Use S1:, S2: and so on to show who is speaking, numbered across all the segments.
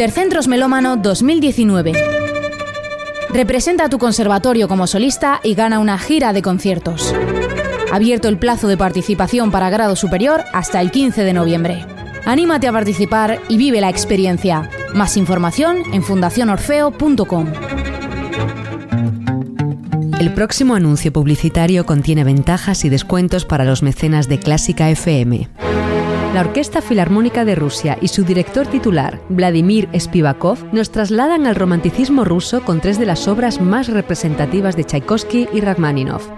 S1: Intercentros Melómano 2019. Representa a tu conservatorio como solista y gana una gira de conciertos. Abierto el plazo de participación para grado superior hasta el 15 de noviembre. Anímate a participar y vive la experiencia. Más información en fundacionorfeo.com.
S2: El próximo anuncio publicitario contiene ventajas y descuentos para los mecenas de Clásica FM. La Orquesta Filarmónica de Rusia y su director titular, Vladimir Spivakov, nos trasladan al romanticismo ruso con tres de las obras más representativas de Tchaikovsky y Rachmaninoff.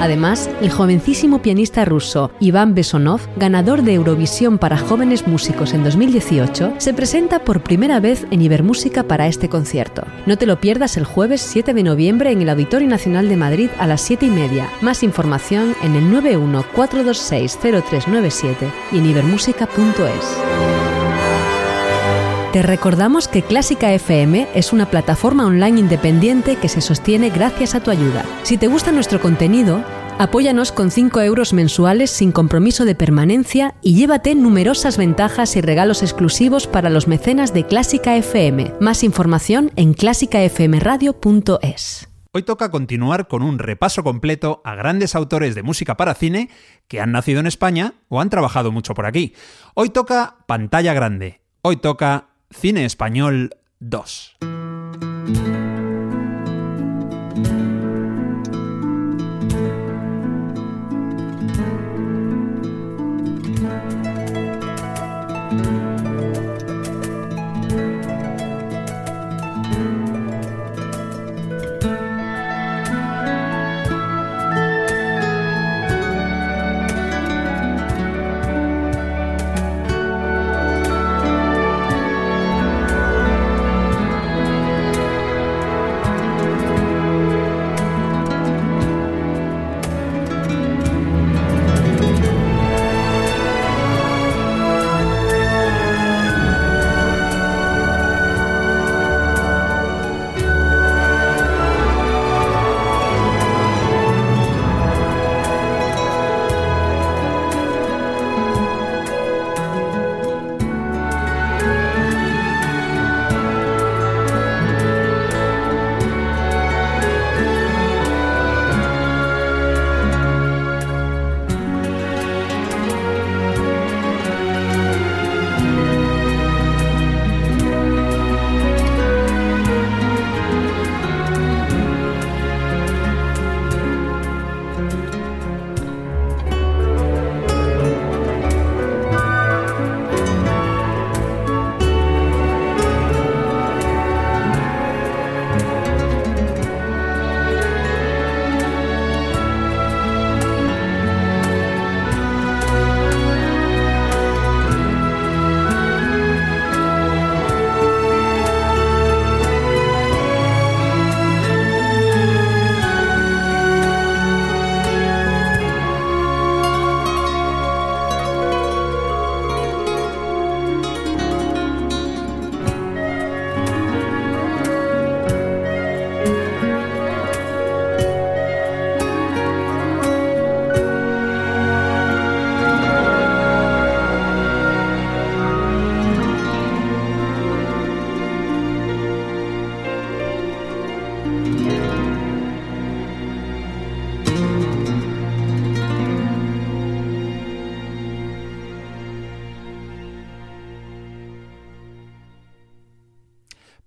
S2: Además, el jovencísimo pianista ruso Iván Besonov, ganador de Eurovisión para jóvenes músicos en 2018, se presenta por primera vez en Ibermúsica para este concierto. No te lo pierdas el jueves 7 de noviembre en el Auditorio Nacional de Madrid a las 7 y media. Más información en el 914260397 y en ibermúsica.es. Te recordamos que Clásica FM es una plataforma online independiente que se sostiene gracias a tu ayuda. Si te gusta nuestro contenido, apóyanos con 5 euros mensuales sin compromiso de permanencia y llévate numerosas ventajas y regalos exclusivos para los mecenas de Clásica FM. Más información en clásicafmradio.es.
S3: Hoy toca continuar con un repaso completo a grandes autores de música para cine que han nacido en España o han trabajado mucho por aquí. Hoy toca pantalla grande. Hoy toca Cine Español 2.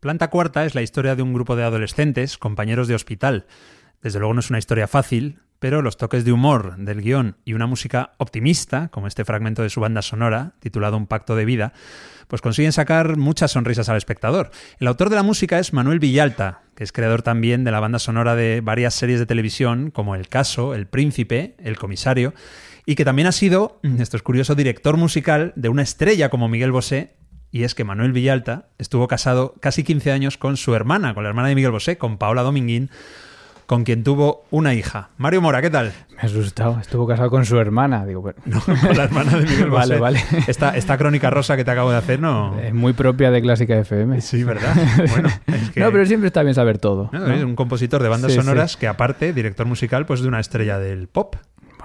S3: Planta Cuarta es la historia de un grupo de adolescentes, compañeros de hospital. Desde luego no es una historia fácil, pero los toques de humor del guion y una música optimista, como este fragmento de su banda sonora, titulado Un pacto de vida, pues consiguen sacar muchas sonrisas al espectador. El autor de la música es Manuel Villalta, que es creador también de la banda sonora de varias series de televisión como El Caso, El Príncipe, El Comisario, y que también ha sido, esto es curioso, director musical de una estrella como Miguel Bosé, y es que Manuel Villalta estuvo casado casi 15 años con su hermana, con la hermana de Miguel Bosé, con Paola Dominguín, con quien tuvo una hija. Mario Mora, ¿qué tal?
S4: Me ha asustado. Estuvo casado con su hermana. Digo, pero...
S3: No, con la hermana de Miguel Bosé.
S4: vale, vale.
S3: Esta, esta crónica rosa que te acabo de hacer, ¿no?
S4: Es muy propia de Clásica FM.
S3: Sí, ¿verdad? Bueno, es que...
S4: No, pero siempre está bien saber todo.
S3: ¿no?
S4: ¿no?
S3: Es un compositor de bandas
S4: Sí,
S3: sonoras
S4: sí.
S3: que aparte, director musical, pues de una estrella del pop.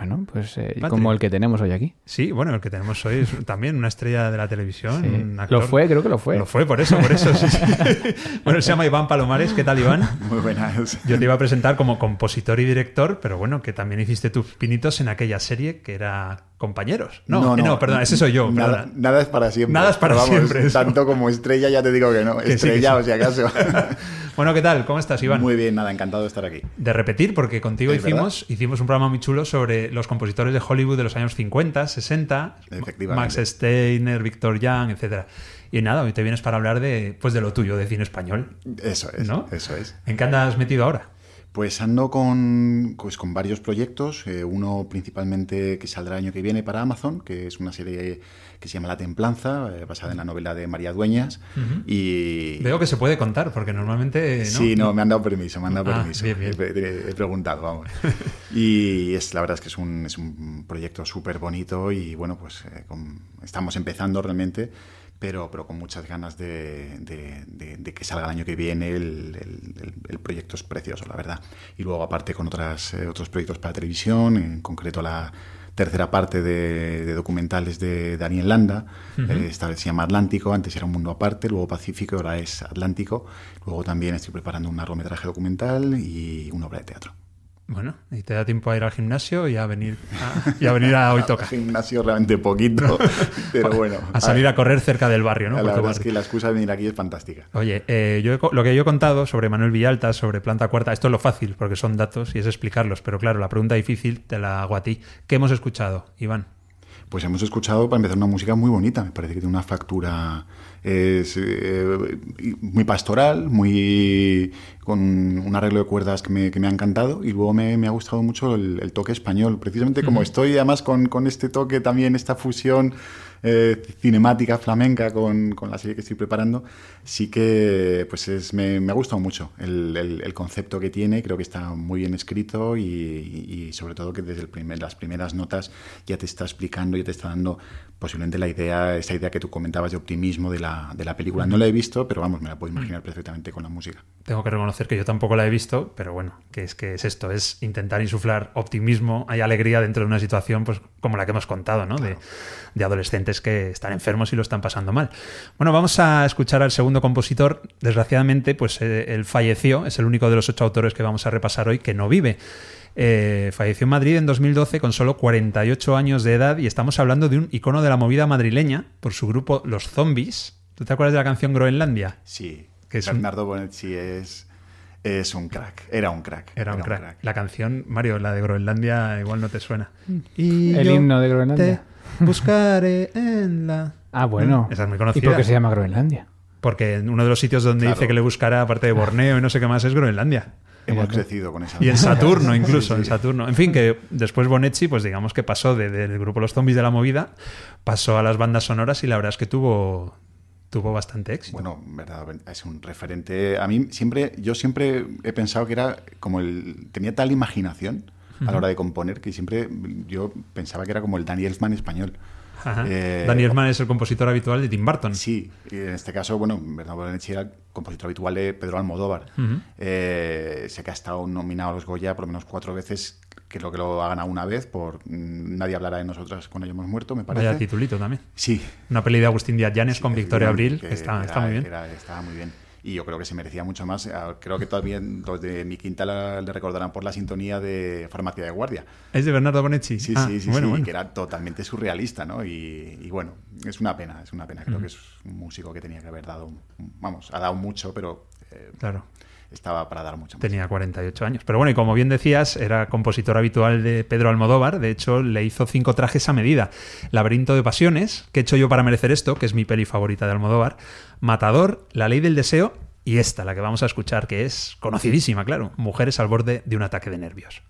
S4: Bueno, pues eh, como el que tenemos hoy aquí.
S3: Sí, bueno, el que tenemos hoy es también una estrella de la televisión.
S4: Sí.
S3: un actor.
S4: Lo fue, creo que lo fue.
S3: Lo fue, por eso, por eso. sí, sí. bueno, se llama Iván Palomares. ¿Qué tal, Iván?
S5: Muy buenas.
S3: Yo te iba a presentar como compositor y director, pero bueno, que también hiciste tus pinitos en aquella serie que era Compañeros. No, no, perdona, ese soy yo.
S5: Nada, es para siempre.
S3: Nada es para
S5: vamos,
S3: siempre, eso.
S5: Tanto como estrella, ya te digo que no.
S3: Que sí, que
S5: estrella,
S3: sí.
S5: o si acaso.
S3: Bueno, ¿qué tal? ¿Cómo estás, Iván?
S5: Muy bien, nada, encantado de estar aquí.
S3: De repetir, porque contigo hicimos, hicimos un programa muy chulo sobre los compositores de Hollywood de los años 50, 60,
S5: Efectivamente.
S3: Max Steiner, Victor Young, etcétera. Y nada, hoy te vienes para hablar de, pues de lo tuyo, de cine español.
S5: Eso es,
S3: ¿No?
S5: eso es.
S3: ¿En qué andas metido ahora?
S5: Pues ando con, pues con varios proyectos, eh, uno principalmente que saldrá el año que viene para Amazon, que es una serie que se llama La Templanza, eh, basada en la novela de María Dueñas. y
S3: Veo que se puede contar, porque normalmente no.
S5: Sí, no, me han dado permiso, me han dado
S3: Ah,
S5: permiso.
S3: bien, bien.
S5: He, he- he preguntado, vamos. Y es, la verdad es que es un, es un proyecto súper bonito y bueno, pues eh, con- estamos empezando realmente, pero, pero con muchas ganas de, de- de- de que salga el año que viene. El, el- proyecto es precioso, la verdad. Y luego aparte con otras, eh, otros proyectos para televisión, en concreto la tercera parte de, documentales de Daniel Landa. Eh, esta vez se llama Atlántico, antes era un mundo aparte, luego Pacífico, ahora es Atlántico. Luego también estoy preparando un largometraje documental y una obra de teatro.
S3: Bueno, y te da tiempo a ir al gimnasio y a venir a, y a, venir a Hoy Toca.
S5: Gimnasio realmente poquito, pero bueno.
S3: A salir a correr cerca del barrio, ¿no?
S5: La verdad es que la excusa de venir aquí es fantástica.
S3: Oye, eh, yo he lo que yo he contado sobre Manuel Villalta, sobre Planta Cuarta, esto es lo fácil, porque son datos y es explicarlos, pero claro, la pregunta difícil te la hago a ti. ¿Qué hemos escuchado, Iván?
S5: Pues hemos escuchado, para empezar, una música muy bonita. Me parece que tiene una factura es, eh, muy pastoral, muy con un arreglo de cuerdas que me, que me ha encantado. Y luego me, me ha gustado mucho el, el toque español. Precisamente como estoy, además, con, con este toque también, esta fusión eh, cinemática flamenca con, con la serie que estoy preparando, sí que pues es, me, me ha gustado mucho el, el- el concepto que tiene. Creo que está muy bien escrito y, y- y sobre todo que desde el primer, las primeras notas ya te está explicando, ya te está dando posiblemente la idea, esa idea que tú comentabas de optimismo de la, de la película. No la he visto, pero vamos, me la puedo imaginar perfectamente con la música.
S3: Tengo que reconocer que yo tampoco la he visto, pero bueno, que es que es esto, es intentar insuflar optimismo y alegría dentro de una situación pues como la que hemos contado, ¿no? De, de adolescentes que están enfermos y lo están pasando mal. Bueno, vamos a escuchar al segundo compositor. Desgraciadamente, pues eh, él falleció, es el único de los ocho autores que vamos a repasar hoy que no vive. Eh, falleció en Madrid en 2012 con solo 48 años de edad y estamos hablando de un icono de la movida madrileña por su grupo Los Zombies. ¿Tú te acuerdas de la canción Groenlandia?
S5: Sí,
S3: Que es un-
S5: Bernardo Bonetti es, es un crack, era un crack.
S3: Era un crack. La canción, Mario, la de Groenlandia, igual no te suena.
S4: El himno de Groenlandia.
S3: Te buscaré en la.
S4: Ah, bueno.
S3: Esa es muy
S4: ¿Y
S3: conocida.
S4: por qué se llama Groenlandia?
S3: Porque en uno de los sitios donde
S5: Claro.
S3: dice que le buscará, aparte de Borneo y no sé qué más, es Groenlandia.
S5: Hemos crecido con esa.
S3: Y en Saturno, incluso,
S5: Sí, sí.
S3: en Saturno. En fin, que después Bonetti, pues digamos que pasó de- del grupo Los Zombies de la Movida, pasó a las bandas sonoras y la verdad es que tuvo, tuvo bastante éxito.
S5: Bueno, en verdad, es un referente. A mí siempre, yo siempre he pensado que era como el. tenía tal imaginación a la hora de componer que siempre yo pensaba que era como el Danny Elfman español. Eh,
S3: Danny Elfman es el compositor habitual de Tim Burton.
S5: Sí, y en este caso, bueno, Bernardo Bonetti era el compositor habitual de Pedro Almodóvar.
S3: Ujú.
S5: Eh, sé que ha estado nominado a los Goya por lo menos cuatro veces, que lo que lo ha ganado una vez por mm, Nadie hablará de nosotras cuando hayamos muerto, me parece.
S3: Vaya titulito también.
S5: Sí,
S3: Una peli de Agustín Díaz Llanes con Victoria Abril, que está,
S5: era-
S3: está muy bien.
S5: era- estaba muy bien. y yo creo que se merecía mucho más. Ah, creo que todavía los de mi quinta le recordarán por la sintonía de Farmacia de Guardia.
S3: ¿Es de Bernardo Bonetti?
S5: Sí,
S3: Ah,
S5: sí, sí,
S3: bueno,
S5: sí,
S3: bueno.
S5: que era totalmente surrealista, ¿no? Y, y bueno, es una pena, es una pena. Creo que es un músico que tenía que haber dado, vamos, ha dado mucho, pero eh,
S3: Claro.
S5: Estaba para dar mucho más.
S3: Tenía 48 años. Pero bueno, y como bien decías, era compositor habitual de Pedro Almodóvar. De hecho, le hizo cinco trajes a medida. Laberinto de Pasiones, que he hecho yo para merecer esto, que es mi peli favorita de Almodóvar. Matador, La Ley del Deseo y esta, la que vamos a escuchar, que es conocidísima, claro. Mujeres al borde de un ataque de nervios.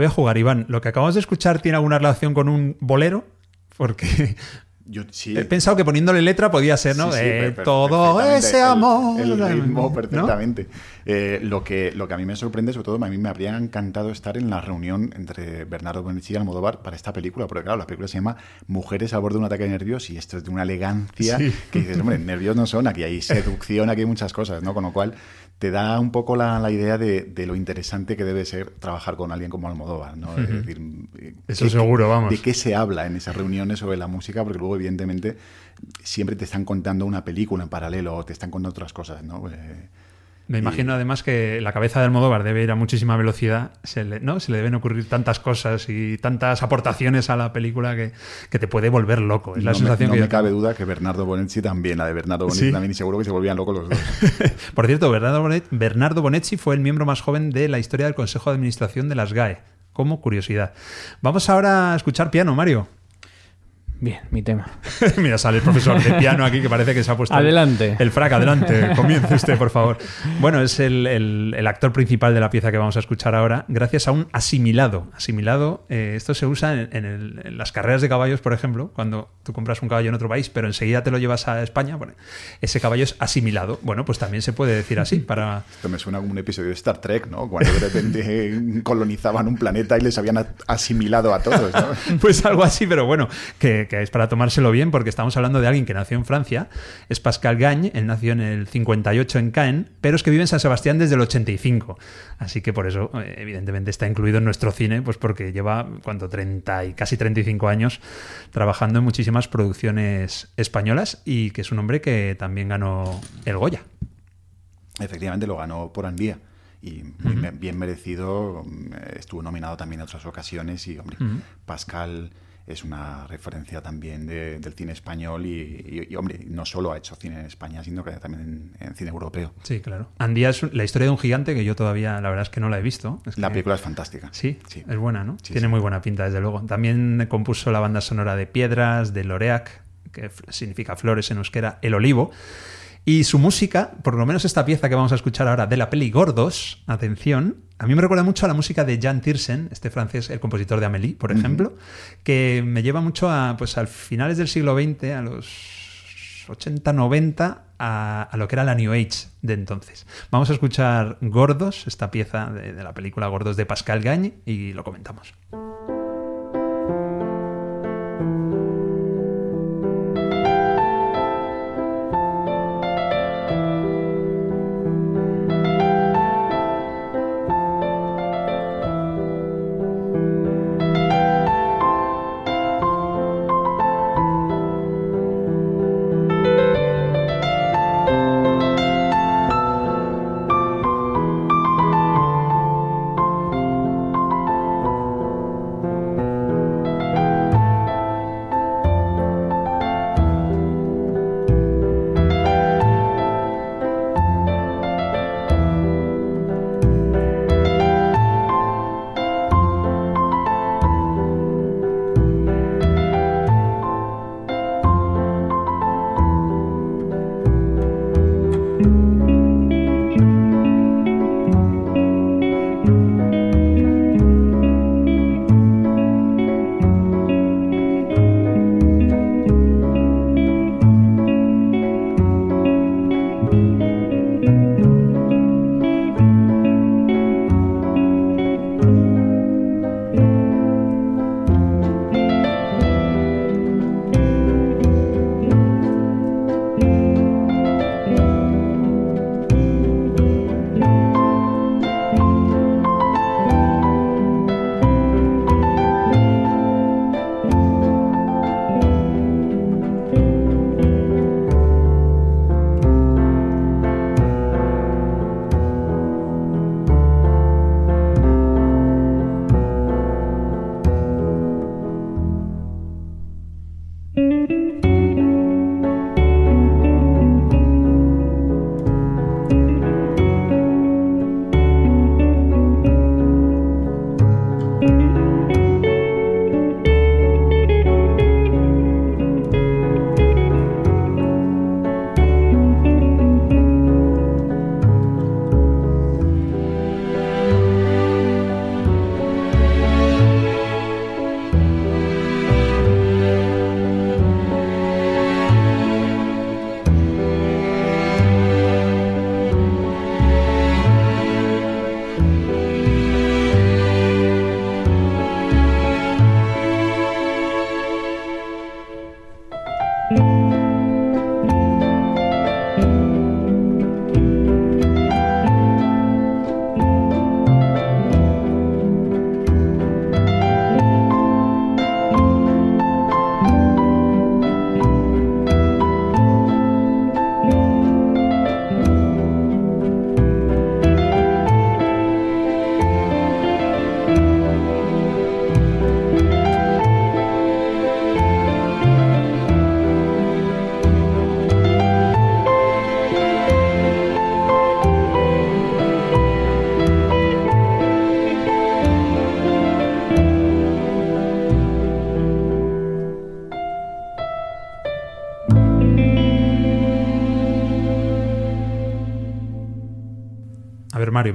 S3: Voy a jugar, Iván. ¿Lo que acabamos de escuchar tiene alguna relación con un bolero? Porque
S5: Yo, sí,
S3: he pensado que poniéndole letra podía ser, ¿no?
S5: Sí, sí,
S3: Eh, todo ese
S5: El-
S3: amor.
S5: El, ritmo
S3: ¿no?
S5: perfectamente. Eh, lo, que, lo que a mí me sorprende, sobre todo, a mí me habría encantado estar en la reunión entre Bernardo Bonetti y Almodóvar para esta película, porque claro, la película se llama Mujeres al borde de un ataque de nervios y esto es de una elegancia que dices, hombre, nervios no son, aquí hay seducción, aquí hay muchas cosas, ¿no? Con lo cual te da un poco la, la idea de, de lo interesante que debe ser trabajar con alguien como Almodóvar, ¿no? Es decir, eh,
S3: Eso
S5: ¿qué-
S3: seguro, vamos.
S5: ¿De qué se habla en esas reuniones sobre la música? Porque luego, evidentemente, siempre te están contando una película en paralelo o te están contando otras cosas, ¿no? Eh,
S3: Me imagino además que la cabeza de Almodóvar debe ir a muchísima velocidad, se le, ¿no? Se le deben ocurrir tantas cosas y tantas aportaciones a la película que, que te puede volver loco. Es la
S5: no me,
S3: sensación
S5: no
S3: que
S5: me cabe
S3: tengo.
S5: duda que Bernardo Bonetti también, la de Bernardo Bonetti
S3: Sí.
S5: también, y seguro que se volvían locos los dos.
S3: Por cierto, Bernardo Bonetti, Bernardo Bonetti fue el miembro más joven de la historia del Consejo de Administración de las GAE. Como curiosidad. Vamos ahora a escuchar piano, Mario.
S4: Bien, mi tema.
S3: Mira, sale el profesor de piano aquí que parece que se ha puesto el-
S4: Adelante.
S3: el, frac. Adelante, comience usted, por favor. Bueno, es el, el- el actor principal de la pieza que vamos a escuchar ahora, gracias a un asimilado. Asimilado, eh, esto se usa en, en el- en las carreras de caballos, por ejemplo, cuando tú compras un caballo en otro país, pero enseguida te lo llevas a España, bueno, ese caballo es asimilado. Bueno, pues también se puede decir así para...
S5: Esto me suena como un episodio de Star Trek, ¿no? Cuando de repente colonizaban un planeta y les habían asimilado a todos, ¿no?
S3: Pues algo así, pero bueno, que, que es para tomárselo bien, porque estamos hablando de alguien que nació en Francia, es Pascal Gagne, él nació en el 58 en Caen, pero es que vive en San Sebastián desde el 85. Así que por eso, eh, evidentemente, está incluido en nuestro cine, pues porque lleva, ¿cuánto? 30 y casi 35 años trabajando en muchísimas producciones españolas y que es un hombre que también ganó el Goya.
S5: Efectivamente lo ganó por Andía. Y muy bien merecido, mm, estuvo nominado también en otras ocasiones y, hombre, Pascal es una referencia también de- del cine español y, y- y, hombre, no solo ha hecho cine en España, sino que también en, en cine europeo.
S3: Sí, claro. Andía es la historia de un gigante que yo todavía, la verdad es que no la he visto. Es
S5: La
S3: que-
S5: película es fantástica.
S3: Sí,
S5: Sí.
S3: es buena, ¿no?
S5: Sí,
S3: Tiene
S5: sí.
S3: muy buena pinta, desde luego. También compuso la banda sonora de Piedras, de Loreac, que significa flores en euskera, el olivo. Y su música, por lo menos esta pieza que vamos a escuchar ahora de la peli Gordos, atención, a mí me recuerda mucho a la música de Jan Tiersen, este francés, el compositor de Amélie, por ejemplo, que me lleva mucho a, pues, al finales del siglo XX, a los 80, 90, a, a, lo que era la New Age de entonces. Vamos a escuchar Gordos, esta pieza de, de la película Gordos de Pascal Gagne, y lo comentamos.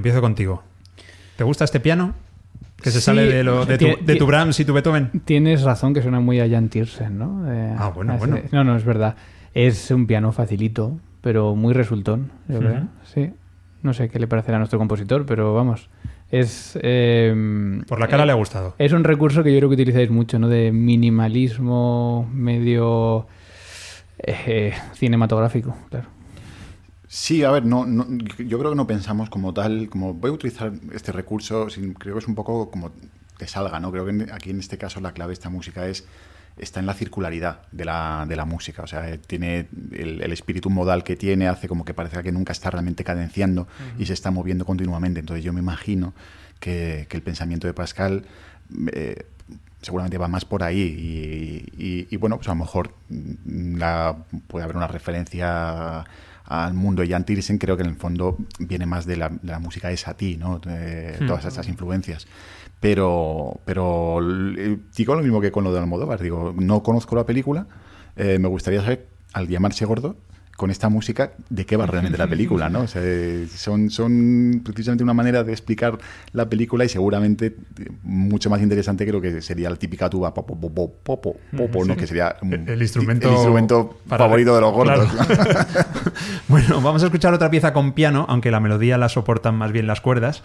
S3: Empiezo contigo. ¿Te gusta este piano? Que se
S4: Sí,
S3: sale de, lo, de, tu, de tu Brahms y tu Beethoven.
S4: Tienes razón que suena muy a Jan Tiersen, ¿no? Eh,
S3: Ah, bueno, bueno.
S4: No, no, es verdad. Es un piano facilito, pero muy resultón, yo creo. Sí. No sé qué le parecerá a nuestro compositor, pero vamos. Es. eh,
S3: Por la cara
S4: eh,
S3: le ha gustado.
S4: Es un recurso que yo creo que utilizáis mucho, ¿no? De minimalismo medio eh, cinematográfico, claro.
S5: Sí, a ver, no, no- yo creo que no pensamos como tal, como voy a utilizar este recurso, sin- creo que es un poco como te salga, ¿no? Creo que aquí en este caso la clave de esta música es está en la circularidad de la, de la música, o sea, eh, tiene el, el espíritu modal que tiene, hace como que parezca que nunca está realmente cadenciando y se está moviendo continuamente, entonces yo me imagino que, que el pensamiento de Pascal eh, seguramente va más por ahí y, y- y, bueno, pues a lo mejor mm, la- puede haber una referencia al mundo de Jan Tiersen, creo que en el fondo viene más de la, de la música es a ti, ¿no? De todas estas influencias. Pero, pero eh, digo lo mismo que con lo de Almodóvar, digo, no conozco la película, eh, me gustaría saber, al llamarse gordo, con esta música, de qué va realmente la película, ¿no? O sea, son, son precisamente una manera de explicar la película y seguramente mucho más interesante creo que sería la típica tuba popo, popo, popo, popo, ¿no? Que sería
S3: el, instrumento,
S5: el instrumento favorito de los gordos.
S3: bueno, vamos a escuchar otra pieza con piano, aunque la melodía la soportan más bien las cuerdas.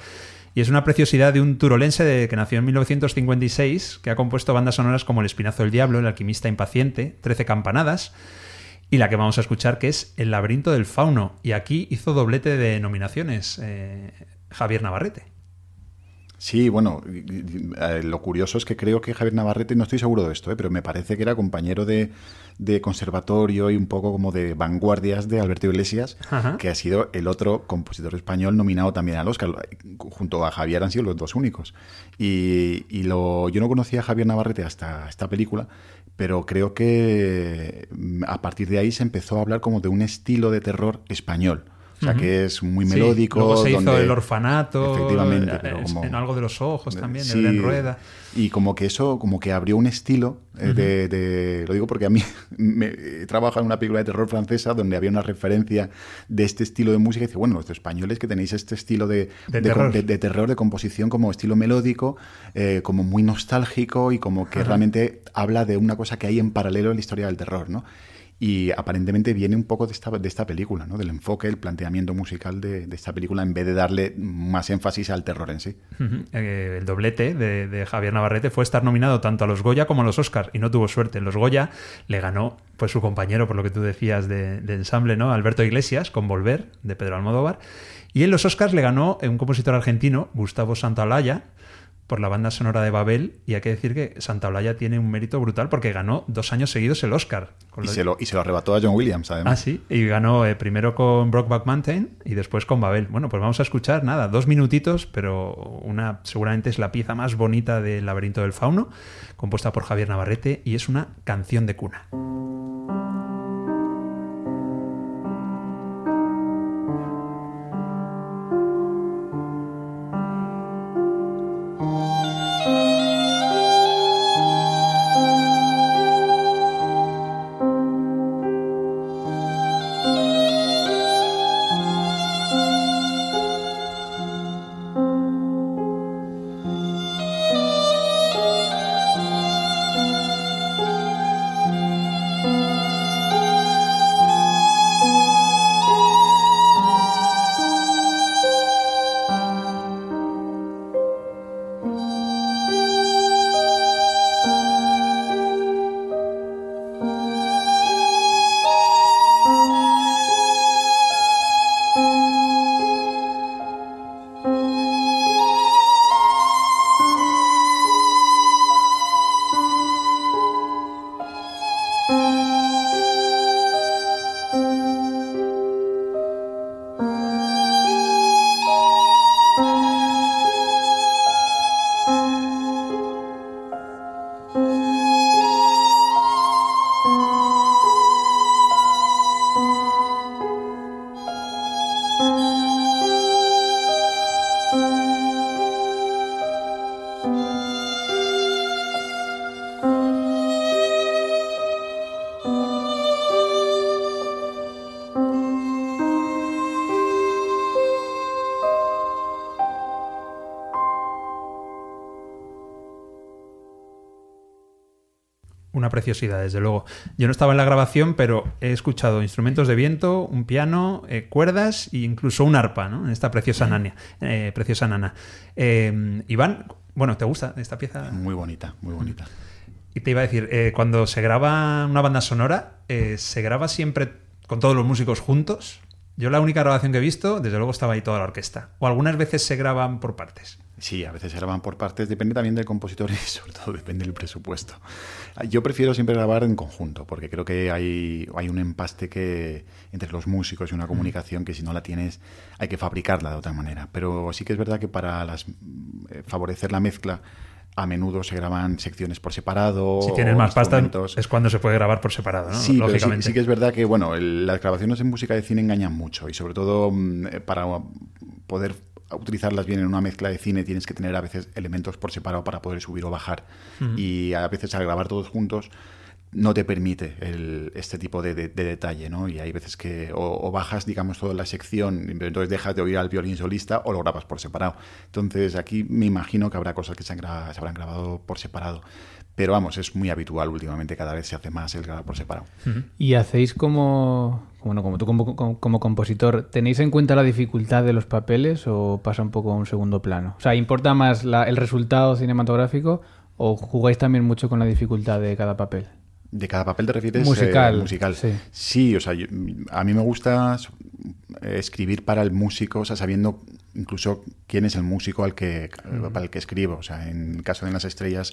S3: Y es una preciosidad de un turolense de, que nació en 1956, que ha compuesto bandas sonoras como El Espinazo del Diablo, El Alquimista Impaciente, Trece Campanadas, y la que vamos a escuchar que es El laberinto del fauno. Y aquí hizo doblete de nominaciones eh, Javier Navarrete.
S5: Sí, bueno, eh, lo curioso es que creo que Javier Navarrete, no estoy seguro de esto, eh, pero me parece que era compañero de, conservatorio y un poco como de vanguardias de Alberto Iglesias, que ha sido el otro compositor español nominado también al Oscar. Junto a Javier han sido los dos únicos. Y, y lo, yo no conocía a Javier Navarrete hasta esta película, pero creo que mm, a partir de ahí se empezó a hablar como de un estilo de terror español. O sea, que es muy melódico.
S3: Luego se hizo el orfanato.
S5: Efectivamente.
S3: Pero En algo de los ojos también, sí, de Rueda.
S5: Y como que eso, como que abrió un estilo eh, de, Lo digo porque a mí me, he trabajado en una película de terror francesa donde había una referencia de este estilo de música. Y dice, bueno, los españoles que tenéis este estilo de, de, terror. de, composición como estilo melódico, eh, como muy nostálgico y como que realmente habla de una cosa que hay en paralelo en la historia del terror, ¿no? Y aparentemente viene un poco de esta, de esta película, ¿no? del enfoque, el planteamiento musical de, esta película, en vez de darle más énfasis al terror en sí.
S3: Eh, el doblete de, Javier Navarrete fue estar nominado tanto a los Goya como a los Oscars, y no tuvo suerte. En los Goya le ganó pues, su compañero, por lo que tú decías, de, de ensamble, ¿no? Alberto Iglesias, con Volver, de Pedro Almodóvar. Y en los Oscars le ganó un compositor argentino, Gustavo Santaolalla, por la banda sonora de Babel y hay que decir que Santa Olaya tiene un mérito brutal porque ganó dos años seguidos el Oscar.
S5: y, se lo, y se lo arrebató a John Williams, además.
S3: Ah, sí, y ganó eh, primero con Brockback Mountain y después con Babel. Bueno, pues vamos a escuchar, nada, dos minutitos, pero una seguramente es la pieza más bonita del laberinto del fauno, compuesta por Javier Navarrete y es una canción de cuna. Oh. Preciosidad, desde luego. Yo no estaba en la grabación, pero he escuchado instrumentos de viento, un piano, eh, cuerdas e incluso un arpa, ¿no? En esta preciosa, nana, eh, preciosa nana. Eh, Iván, bueno, ¿te gusta esta pieza?
S5: Muy bonita, muy bonita.
S3: Y te iba a decir, cuando se graba una banda sonora, ¿se graba siempre con todos los músicos juntos? Yo la única grabación que he visto, desde luego estaba ahí toda la orquesta. O algunas veces se graban por partes.
S5: Sí, a veces se graban por partes, depende también del compositor y sobre todo depende del presupuesto. Yo prefiero siempre grabar en conjunto, porque creo que hay, hay un empaste que entre los músicos y una comunicación que si no la tienes hay que fabricarla de otra manera. Pero sí que es verdad que para las, eh, favorecer la mezcla a menudo se graban secciones por separado.
S3: Si tienes más pasta es cuando se puede grabar por separado, ¿no?
S5: Sí, Lógicamente. Sí, que es verdad que bueno, las grabaciones en música de cine engañan mucho y sobre todo mm, eh, para poder utilizarlas bien en una mezcla de cine tienes que tener a veces elementos por separado para poder subir o bajar. Y a veces al grabar todos juntos no te permite el, este tipo de, de- de detalle, ¿no? Y hay veces que o, o bajas, digamos, toda la sección, entonces dejas de oír al violín solista o lo grabas por separado. Entonces aquí me imagino que habrá cosas que se, han se habrán grabado por separado. Pero vamos, es muy habitual últimamente, cada vez se hace más el grabar por separado.
S4: ¿Y hacéis como, bueno, como tú como, como- como compositor, tenéis en cuenta la dificultad de los papeles o pasa un poco a un segundo plano? O sea, ¿importa más la- el resultado cinematográfico o jugáis también mucho con la dificultad de cada papel?
S5: ¿De cada papel te refieres?
S4: Musical,
S5: Eh, musical.
S4: sí.
S5: Sí, o sea, yo- a mí me gusta escribir para el músico, o sea, sabiendo incluso quién es el músico al que, para el que escribo. O sea, en el caso de Las Estrellas,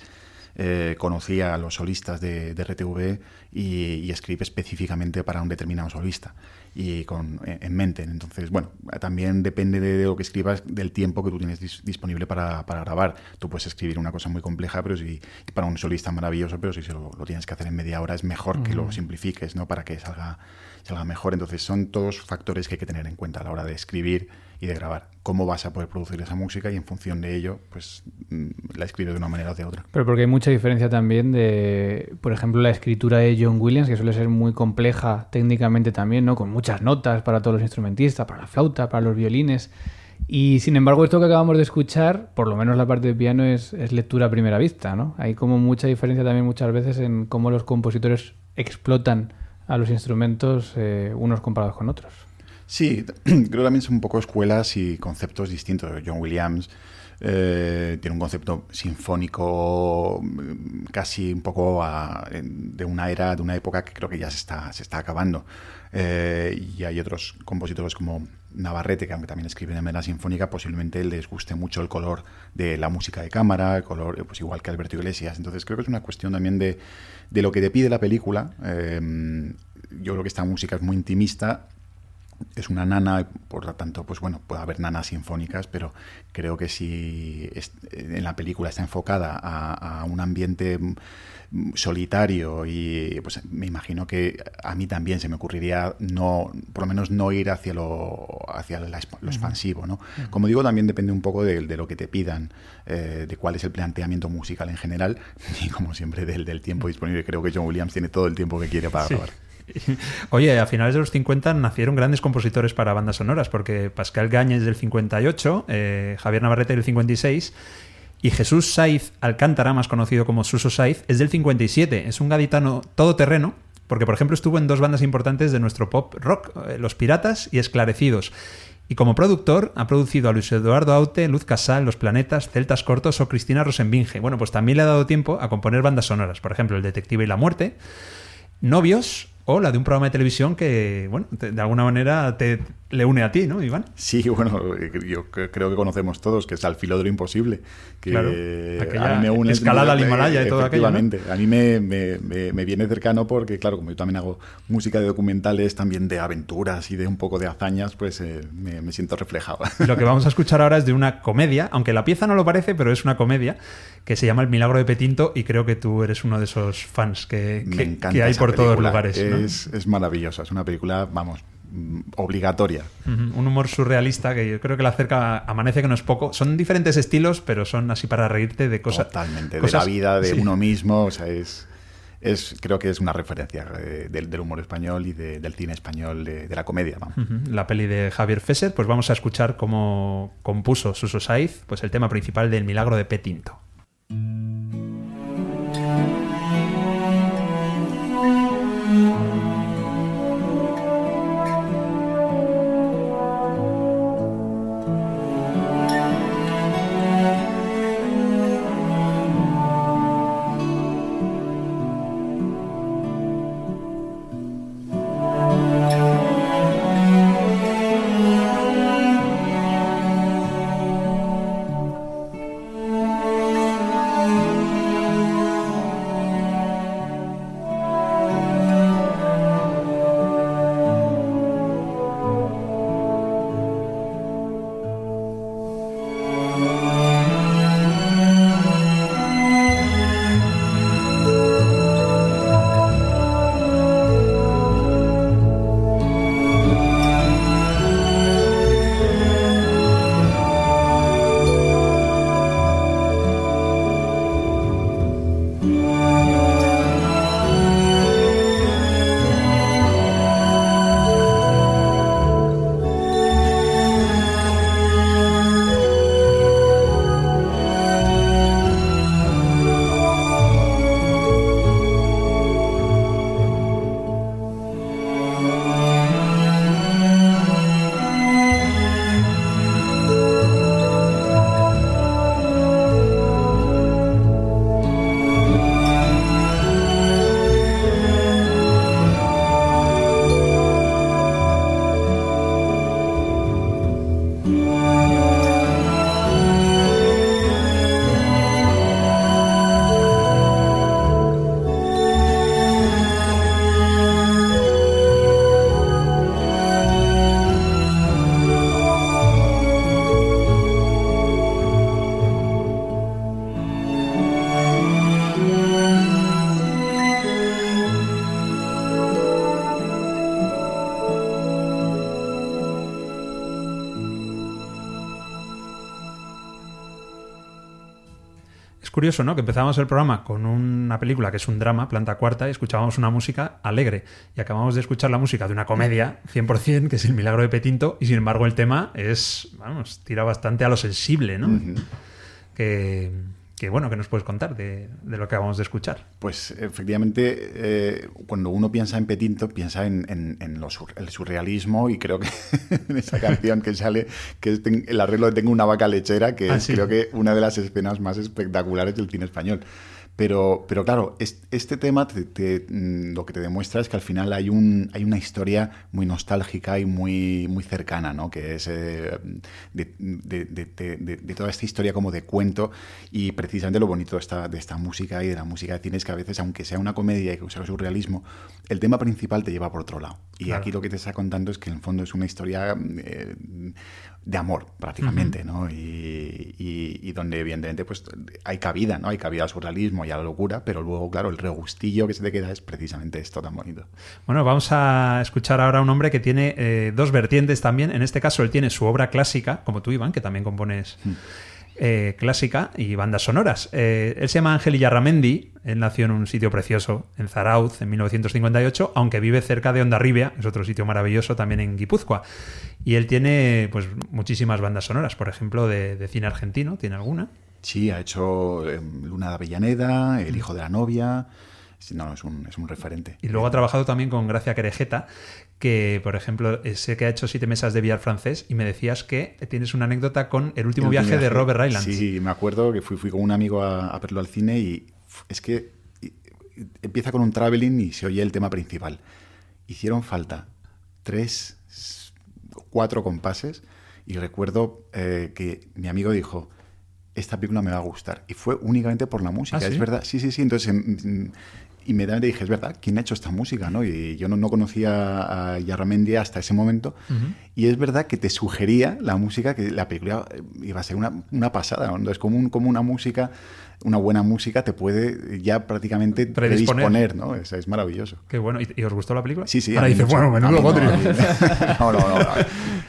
S5: eh, conocí a los solistas de, de RTV y, y escribí específicamente para un determinado solista y con en en mente. Entonces, bueno, también depende de, de lo que escribas, del tiempo que tú tienes dis- disponible para, para grabar. Tú puedes escribir una cosa muy compleja, pero si para un solista maravilloso, pero si se lo, lo tienes que hacer en media hora, es mejor que lo simplifiques, ¿no? Para que salga, salga mejor. Entonces, son todos factores que hay que tener en cuenta a la hora de escribir y de grabar. Cómo vas a poder producir esa música y en función de ello, pues mm, la escribes de una manera o de otra.
S4: Pero porque hay mucha diferencia también de, por ejemplo, la escritura de John Williams, que suele ser muy compleja técnicamente también, ¿no? Con muchas notas para todos los instrumentistas, para la flauta, para los violines. Y sin embargo, esto que acabamos de escuchar, por lo menos la parte de piano, es, es lectura a primera vista, ¿no? Hay como mucha diferencia también muchas veces en cómo los compositores explotan a los instrumentos eh, unos comparados con otros.
S5: Sí, creo también son un poco escuelas y conceptos distintos. John Williams eh, tiene un concepto sinfónico mm, casi un poco a- en- de una era, de una época que creo que ya se está, se está acabando. Eh, y hay otros compositores como Navarrete, que aunque también escriben de manera sinfónica, posiblemente les guste mucho el color de la música de cámara, el color, eh, pues igual que Alberto Iglesias. Entonces creo que es una cuestión también de, de lo que te pide la película. Eh, yo creo que esta música es muy intimista es una nana, por lo tanto, pues bueno, puede haber nanas sinfónicas, pero creo que si en la película está enfocada a, a un ambiente solitario y pues me imagino que a mí también se me ocurriría no, por lo menos no ir hacia lo, hacia la lo expansivo, ¿no? Como digo, también depende un poco de, de lo que te pidan, eh, de cuál es el planteamiento musical en general y como siempre del, del tiempo disponible. Creo que John Williams tiene todo el tiempo que quiere para
S3: Sí.
S5: grabar.
S3: Oye, a finales de los 50 nacieron grandes compositores para bandas sonoras, porque Pascal Gañez del 58, eh, Javier Navarrete del 56 y Jesús Saiz Alcántara, más conocido como Suso Saiz, es del 57. Es un gaditano todoterreno, porque por ejemplo estuvo en dos bandas importantes de nuestro pop rock, eh, Los Piratas y Esclarecidos. Y como productor ha producido a Luis Eduardo Aute, Luz Casal, Los Planetas, Celtas Cortos o Cristina Rosenbinge. Bueno, pues también le ha dado tiempo a componer bandas sonoras, por ejemplo El Detective y la Muerte, Novios o la de un programa de televisión que, bueno, te- de alguna manera te le une a ti, ¿no, Iván?
S5: Sí, bueno, yo cre- creo que conocemos todos que es al filo de lo imposible. Que
S3: Claro,
S5: a mí me une
S3: escalada al Himalaya y todo aquello, ¿no?
S5: Efectivamente. A mí me, me- me- me viene cercano porque, claro, como yo también hago música de documentales, también de aventuras y de un poco de hazañas, pues eh, me, siento reflejado.
S3: Lo que vamos a escuchar ahora es de una comedia, aunque la pieza no lo parece, pero es una comedia que se llama El Milagro de Petinto y creo que tú eres uno de esos fans que, que- hay por todos
S5: película.
S3: lugares. ¿no?
S5: Es, es maravillosa, es una película, vamos, mm, obligatoria.
S3: Un humor surrealista que yo creo que la acerca Amanece que no es poco. Son diferentes estilos, pero son así para reírte de cosas.
S5: Totalmente,
S3: cosas-
S5: de la vida de
S3: sí.
S5: uno mismo, o sea, es, es creo que es una referencia eh, del, del humor español y de- del cine español, de, la comedia, vamos.
S3: La peli de Javier Fesser, pues vamos a escuchar cómo compuso Suso Saiz, pues el tema principal del Milagro de Petinto. Curioso, ¿no? Que empezamos el programa con una película que es un drama, planta cuarta, y escuchábamos una música alegre. Y acabamos de escuchar la música de una comedia, 100%, que es El Milagro de Petinto, y sin embargo el tema es, vamos, tira bastante a lo sensible, ¿no? Que que bueno, que nos puedes contar de, lo que acabamos de escuchar.
S5: Pues efectivamente, eh, cuando uno piensa en Petinto, piensa en, el surrealismo y creo que en esa canción que sale, que es el arreglo de Tengo una vaca lechera, que ah, es creo que una de las escenas más espectaculares del cine español. Pero, pero claro, este tema mm, lo que te demuestra es que al final hay, un, hay una historia muy nostálgica y muy, muy cercana, ¿no? que es eh, de, toda esta historia como de cuento y precisamente lo bonito de esta, de esta música y de la música de cine es que a veces, aunque sea una comedia y que sea surrealismo, el tema principal te lleva por otro lado. Y aquí lo que te está contando es que en el fondo es una historia eh, de amor, prácticamente, ¿no? Y, donde evidentemente pues hay cabida, ¿no? Hay cabida al surrealismo y a la locura, pero luego, claro, el regustillo que se te queda es precisamente esto tan bonito.
S3: Bueno, vamos a escuchar ahora a un hombre que tiene eh, dos vertientes también. En este caso, él tiene su obra clásica, como tú, Iván, que también compones... Mm. Eh, clásica y bandas sonoras. Eh, él se llama Ángel Illarramendi, él nació en un sitio precioso, en Zarauz, en 1958, aunque vive cerca de Ondarribia, es otro sitio maravilloso también en Guipúzcoa. Y él tiene pues muchísimas bandas sonoras, por ejemplo, de, cine argentino, ¿tiene alguna?
S5: Sí, ha hecho em, Luna de Avellaneda, El hijo de la novia, no, es un, es un, referente.
S3: Y luego ha trabajado también con Gracia Querejeta, que, por ejemplo, sé que ha hecho siete mesas de billar francés y me decías que tienes una anécdota con el último, viaje, de Robert Ryland.
S5: Sí, me acuerdo que fui, fui con un amigo a, verlo al cine y es que empieza con un traveling y se oye el tema principal. Hicieron falta tres, cuatro compases y recuerdo eh, que mi amigo dijo, esta película me va a gustar. Y fue únicamente por la música, ¿Ah, es verdad. Sí, sí, sí. Entonces, inmediatamente dije, es verdad, ¿quién ha hecho esta música? ¿no? Y yo no, no conocía a Yarramendi hasta ese momento. Y es verdad que te sugería la música, que la película iba a ser una, una pasada. ¿no? Es como, un, como una música, una buena música te puede ya prácticamente predisponer, ¿no? Es, es, maravilloso.
S3: Qué bueno. ¿Y, os gustó la película?
S5: Sí, sí.
S3: Ahora dices, bueno, menudo bodrio.
S5: No, no, no.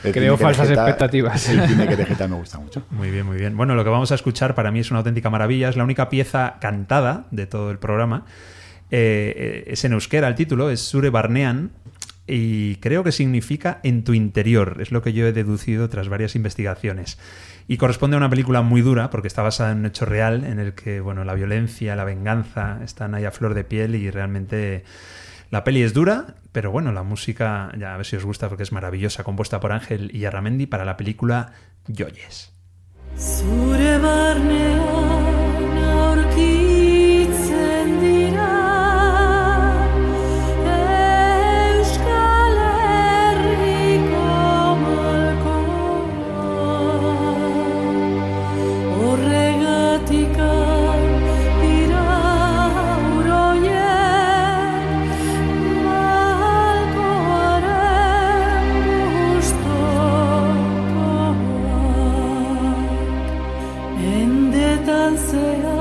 S4: Creo falsas expectativas.
S5: El cine que me gusta mucho.
S3: Muy bien, muy bien. Bueno, lo que vamos a escuchar para mí es una auténtica maravilla. Es la única pieza cantada de todo el programa. Eh, es en euskera el título, es Sure Barnean, y creo que significa en tu interior, es lo que yo he deducido tras varias investigaciones. Y corresponde a una película muy dura, porque está basada en un hecho real, en el que bueno, la violencia, la venganza están ahí a flor de piel y realmente la peli es dura, pero bueno, la música, ya a ver si os gusta porque es maravillosa, compuesta por Ángel y Arramendi para la película Joyes. en de tal sea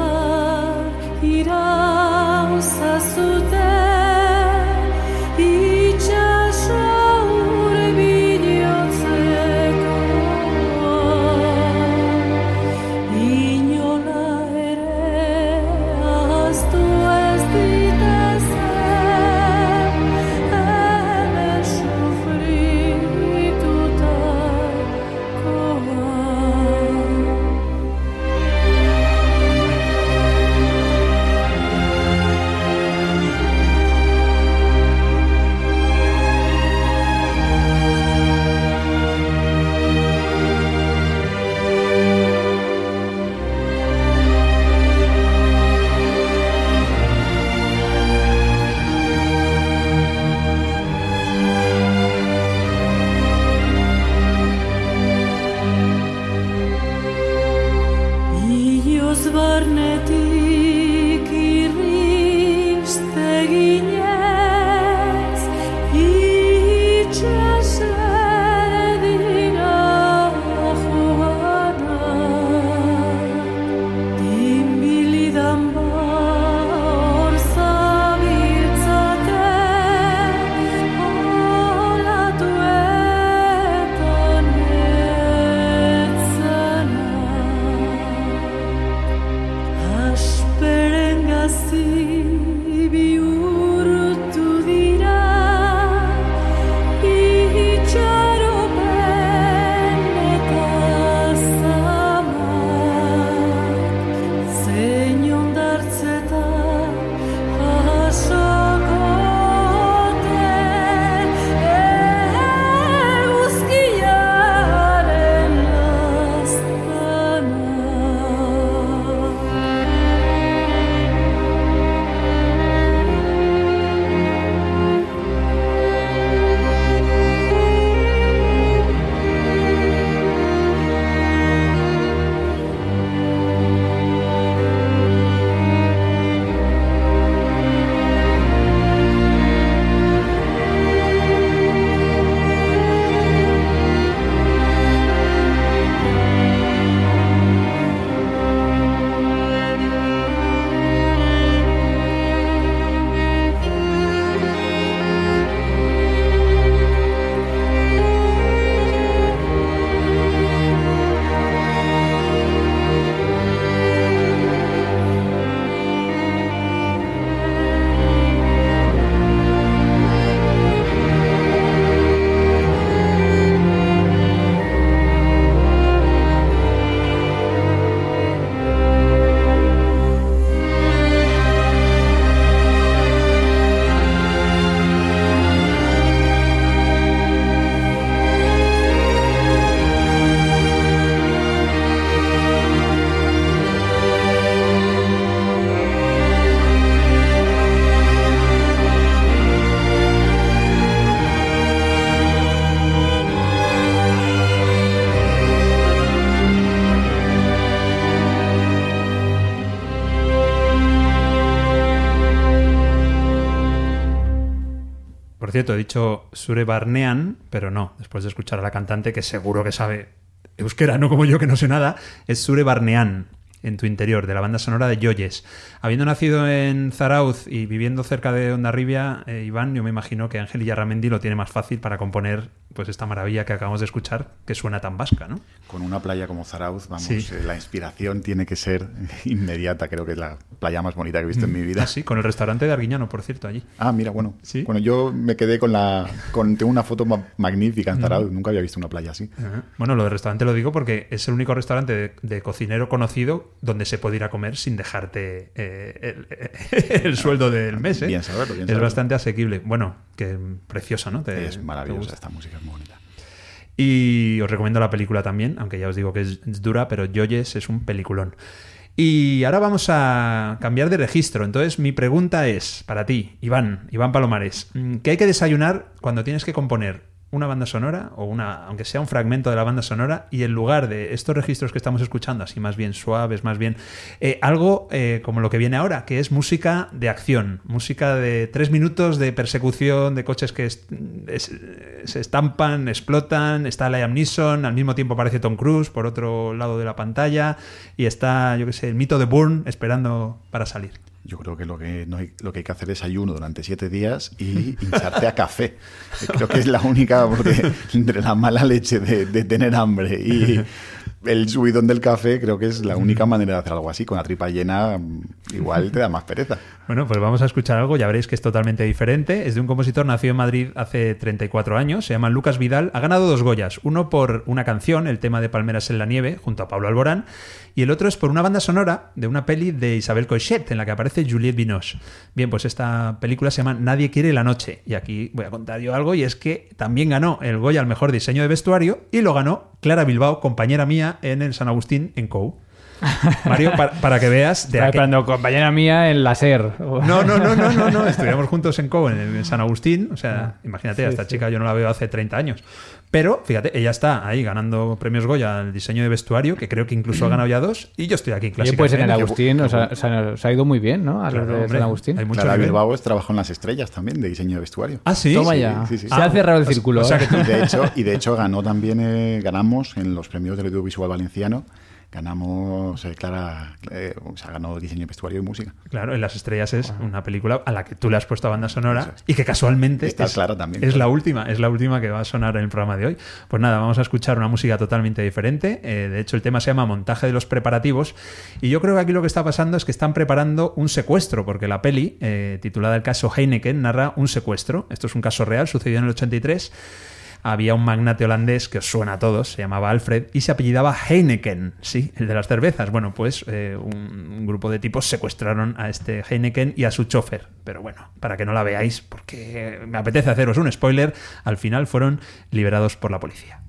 S3: cierto, he dicho Sure Barnean, pero no, después de escuchar a la cantante, que seguro que sabe euskera, no como yo que no sé nada, es Sure Barnean en tu interior, de la banda sonora de Joyes. Habiendo nacido en Zarauz y viviendo cerca de Ondarribia, eh, Iván, yo me imagino que Ángel Yarramendi lo tiene más fácil para componer pues esta maravilla que acabamos de escuchar, que suena tan vasca, ¿no?
S5: Con una playa como Zarauz, vamos, eh, la inspiración tiene que ser inmediata, creo que es la playa más bonita que he visto en mi vida.
S3: Ah, sí, con el restaurante de Arguiñano, por cierto, allí.
S5: Ah, mira, bueno. ¿Sí? Bueno, yo me quedé con la... Con, tengo una foto magnífica en Zarauz, nunca había visto una playa así.
S3: Bueno, lo del restaurante lo digo porque es el único restaurante de, cocinero conocido donde se puede ir a comer sin dejarte eh, el, sueldo del mes. ¿eh?
S5: Bien saberlo, bien
S3: Es bastante asequible. Bueno, que precioso, ¿no?
S5: es maravillosa esta música, bonita.
S3: Y os recomiendo la película también, aunque ya os digo que es, dura, pero Joyes es un peliculón. Y ahora vamos a cambiar de registro. Entonces, mi pregunta es para ti, Iván, Iván Palomares, ¿qué hay que desayunar cuando tienes que componer una banda sonora, o una, aunque sea un fragmento de la banda sonora, y en lugar de estos registros que estamos escuchando, así más bien suaves, más bien, eh, algo eh, como lo que viene ahora, que es música de acción, música de tres minutos de persecución, de coches que se estampan, explotan, está Liam Neeson, al mismo tiempo aparece Tom Cruise por otro lado de la pantalla, y está, yo qué sé, el mito de Bourne esperando para salir.
S5: Yo creo que lo que, no hay, lo que hay que hacer es ayuno durante siete días y hincharte a café. Creo que es la única, porque entre la mala leche de, de tener hambre y el subidón del café, creo que es la única manera de hacer algo así. Con la tripa llena, igual te da más pereza.
S3: Bueno, pues vamos a escuchar algo, ya veréis que es totalmente diferente. Es de un compositor nacido en Madrid hace 34 años, se llama Lucas Vidal. Ha ganado dos Goyas, uno por una canción, el tema de Palmeras en la Nieve, junto a Pablo Alborán, y el otro es por una banda sonora de una peli de Isabel Coixet, en la que aparece Juliette Binoche. Bien, pues esta película se llama Nadie quiere la noche, y aquí voy a contar yo algo, y es que también ganó el Goya al mejor diseño de vestuario, y lo ganó Clara Bilbao, compañera mía en el San Agustín en COU. Mario, para, que veas.
S4: De Estaba compañera mía en la SER.
S3: No, no, no, no, no, no. Estudiamos juntos en COU, en, San Agustín. O sea, ah, imagínate, a esta chica yo no la veo hace 30 años. Pero, fíjate, ella está ahí ganando premios Goya al diseño de vestuario, que creo que incluso ha ganado ya dos, y yo estoy aquí en clase.
S4: pues en el Agustín o sea, se ha ido muy bien, ¿no? A los de San Agustín.
S5: Hay Clara Bilbao trabajó en las estrellas también, de diseño de vestuario.
S3: Ah, sí.
S4: Toma ya. se ha cerrado el círculo.
S5: y, de hecho, y de hecho ganó también, eh, ganamos en los premios del audiovisual valenciano ganamos, eh, Clara, eh, o sea, ganó diseño de vestuario y música.
S3: Claro, En las estrellas es una película a la que tú le has puesto banda sonora y que casualmente
S5: Está
S3: es,
S5: Clara también,
S3: es
S5: claro.
S3: la última, es la última que va a sonar en el programa de hoy. Pues nada, vamos a escuchar una música totalmente diferente. Eh, de hecho, el tema se llama Montaje de los preparativos y yo creo que aquí lo que está pasando es que están preparando un secuestro, porque la peli, eh, titulada El caso Heineken, narra un secuestro. Esto es un caso real, sucedió en el 83 había un magnate holandés que os suena a todos, se llamaba Alfred y se apellidaba Heineken, sí, el de las cervezas. Bueno, pues eh, un, un grupo de tipos secuestraron a este Heineken y a su chofer. Pero bueno, para que no la veáis, porque me apetece haceros un spoiler, al final fueron liberados por la policía.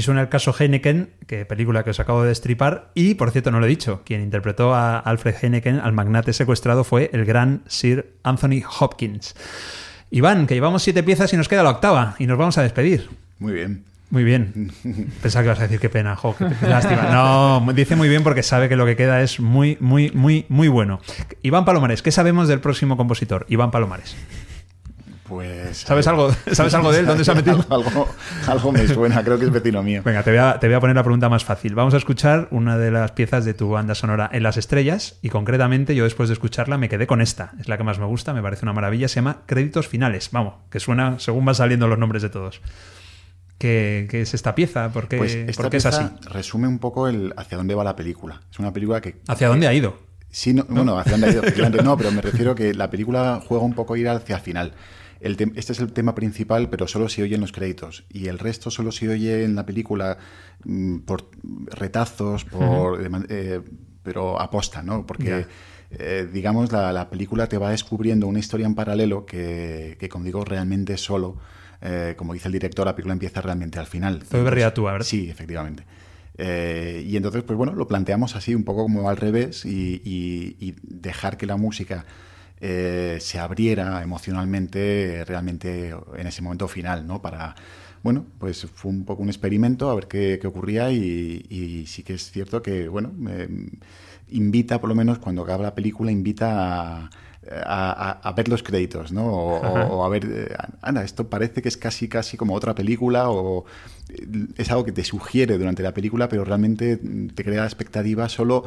S3: Así suena el caso Heineken, que película que os acabo de destripar. Y, por cierto, no lo he dicho, quien interpretó a Alfred Heineken, al magnate secuestrado, fue el gran Sir Anthony Hopkins. Iván, que llevamos siete piezas y nos queda la octava, y nos vamos a despedir.
S5: Muy bien.
S3: Muy bien. Pensaba que ibas a decir qué pena, jo, qué lástima. No, dice muy bien porque sabe que lo que queda es muy, muy, muy, muy bueno. Iván Palomares, ¿qué sabemos del próximo compositor? Iván Palomares.
S5: Pues.
S3: ¿Sabes algo, ¿sabes algo de él? ¿Dónde se ha metido?
S5: algo, algo me suena, creo que es vecino mío.
S3: Venga, te voy, a, te voy a poner la pregunta más fácil. Vamos a escuchar una de las piezas de tu banda sonora en las estrellas y concretamente yo después de escucharla me quedé con esta. Es la que más me gusta, me parece una maravilla. Se llama Créditos Finales. Vamos, que suena según van saliendo los nombres de todos. ¿Qué, qué es esta pieza? ¿Por qué,
S5: Pues esta
S3: por qué es
S5: pieza
S3: así?
S5: resume un poco el hacia dónde va la película. Es una película que.
S3: ¿Hacia dónde ha ido?
S5: Sí, no, bueno, hacia dónde ha ido. No, pero me refiero que la película juega un poco a ir hacia el final. El este es el tema principal, pero solo se oye en los créditos. Y el resto solo se oye en la película mm, por retazos, por, eh, pero aposta, ¿no? Porque, eh, digamos, la, la película te va descubriendo una historia en paralelo que, que como digo, realmente solo eh, como dice el director, la película empieza realmente al final.
S3: Zoe Berriatúa, ¿verdad?
S5: Sí, efectivamente. Eh, y entonces, pues bueno, lo planteamos así, un poco como al revés, y, y- y dejar que la música eh, se abriera emocionalmente realmente en ese momento final, ¿no? Para, bueno, pues fue un poco un experimento a ver qué, qué ocurría y, y sí que es cierto que, bueno, me- invita, por lo menos cuando acaba la película, invita a, a- a- a ver los créditos, ¿no? O, o- a ver, eh, anda, esto parece que es casi, casi como otra película o eh, es algo que te sugiere durante la película, pero realmente te crea la expectativa solo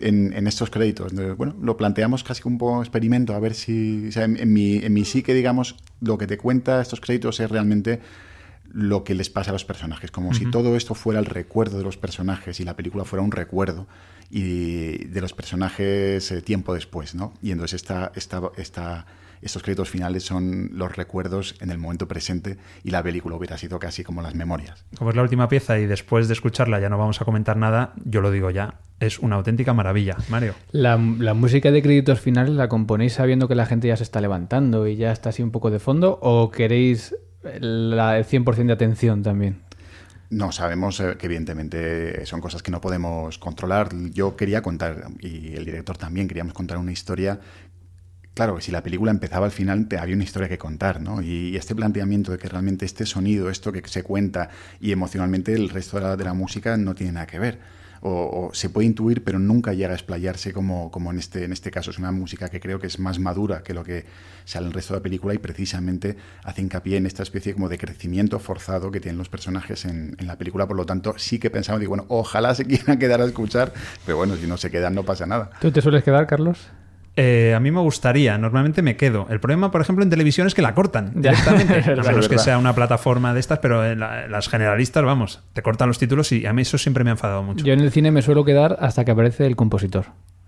S5: en, en estos créditos. Entonces, Bueno, lo planteamos casi como un poco experimento, a ver si, o sea, en, en mi, en mi psique, digamos, lo que te cuenta estos créditos es realmente lo que les pasa a los personajes, como si todo esto fuera el recuerdo de los personajes y la película fuera un recuerdo y de los personajes eh, tiempo después, ¿no? Y entonces esta, esta, esta, estos créditos finales son los recuerdos en el momento presente y la película hubiera sido casi como las memorias.
S3: Como es la última pieza y después de escucharla ya no vamos a comentar nada, yo lo digo ya, es una auténtica maravilla, Mario.
S4: La, la música de créditos finales la componéis sabiendo que la gente ya se está levantando y ya está así un poco de fondo o queréis la- el 100% de atención también?
S5: No, sabemos eh, que evidentemente son cosas que no podemos controlar. Yo quería contar, y el director también, queríamos contar una historia. Claro, si la película empezaba al final, te- había una historia que contar, ¿no? Y, este planteamiento de que realmente este sonido, esto que se cuenta y emocionalmente el resto de la, música no tiene nada que ver. O, o se puede intuir, pero nunca llega a explayarse como, como en, este, en este caso. Es una música que creo que es más madura que lo que sale en el resto de la película y precisamente hace hincapié en esta especie como de crecimiento forzado que tienen los personajes en, en la película. Por lo tanto, sí que pensamos, digo, bueno, ojalá se quieran quedar a escuchar, pero bueno, si no se quedan no pasa nada.
S4: ¿Tú te sueles quedar, Carlos?
S3: Eh, a mí me gustaría, normalmente me quedo. El problema, por ejemplo, en televisión es que la cortan directamente. a menos que sea una plataforma de estas, pero en la- las generalistas, vamos, te cortan los títulos y a mí eso siempre me ha enfadado mucho.
S4: Yo en el cine me suelo quedar hasta que aparece el compositor.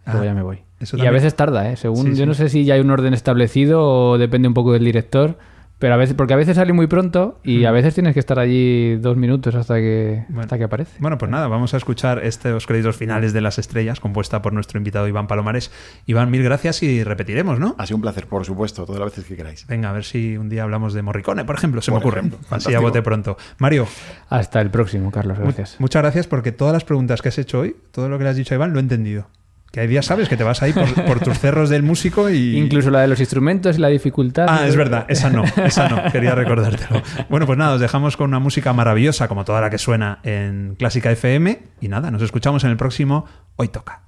S4: Luego
S3: Ah,
S4: ya me voy.
S3: eso
S4: Y a veces tarda, ¿eh? Según,
S3: Sí,
S4: yo
S3: sí.
S4: no sé si ya hay un orden establecido o depende un poco del director, pero a veces, porque a veces sale muy pronto y a veces tienes que estar allí dos minutos hasta que,
S3: Bueno.
S4: hasta que aparece.
S3: Bueno, pues nada, vamos a escuchar estos créditos finales de Las Estrellas, compuesta por nuestro invitado Iván Palomares. Iván, mil gracias y repetiremos, ¿no?
S5: Ha sido un placer, por supuesto, todas las veces que queráis.
S3: Venga, a ver si un día hablamos de Morricone, por ejemplo, se me ocurre.
S5: ejemplo,
S3: Así a
S5: fantástico.
S3: bote pronto. Mario,
S4: Hasta el próximo, Carlos.
S3: mu-
S4: Gracias.
S3: muchas gracias porque todas las preguntas que has hecho hoy, todo lo que le has dicho a Iván, lo he entendido. Que hay días, sabes, que te vas ahí por, por tus cerros del músico y...
S4: Incluso la de los instrumentos y la dificultad.
S3: Ah, es verdad, esa no, esa no, quería recordártelo. Bueno, pues nada, os dejamos con una música maravillosa como toda la que suena en Clásica FM y nada, nos escuchamos en el próximo Hoy Toca.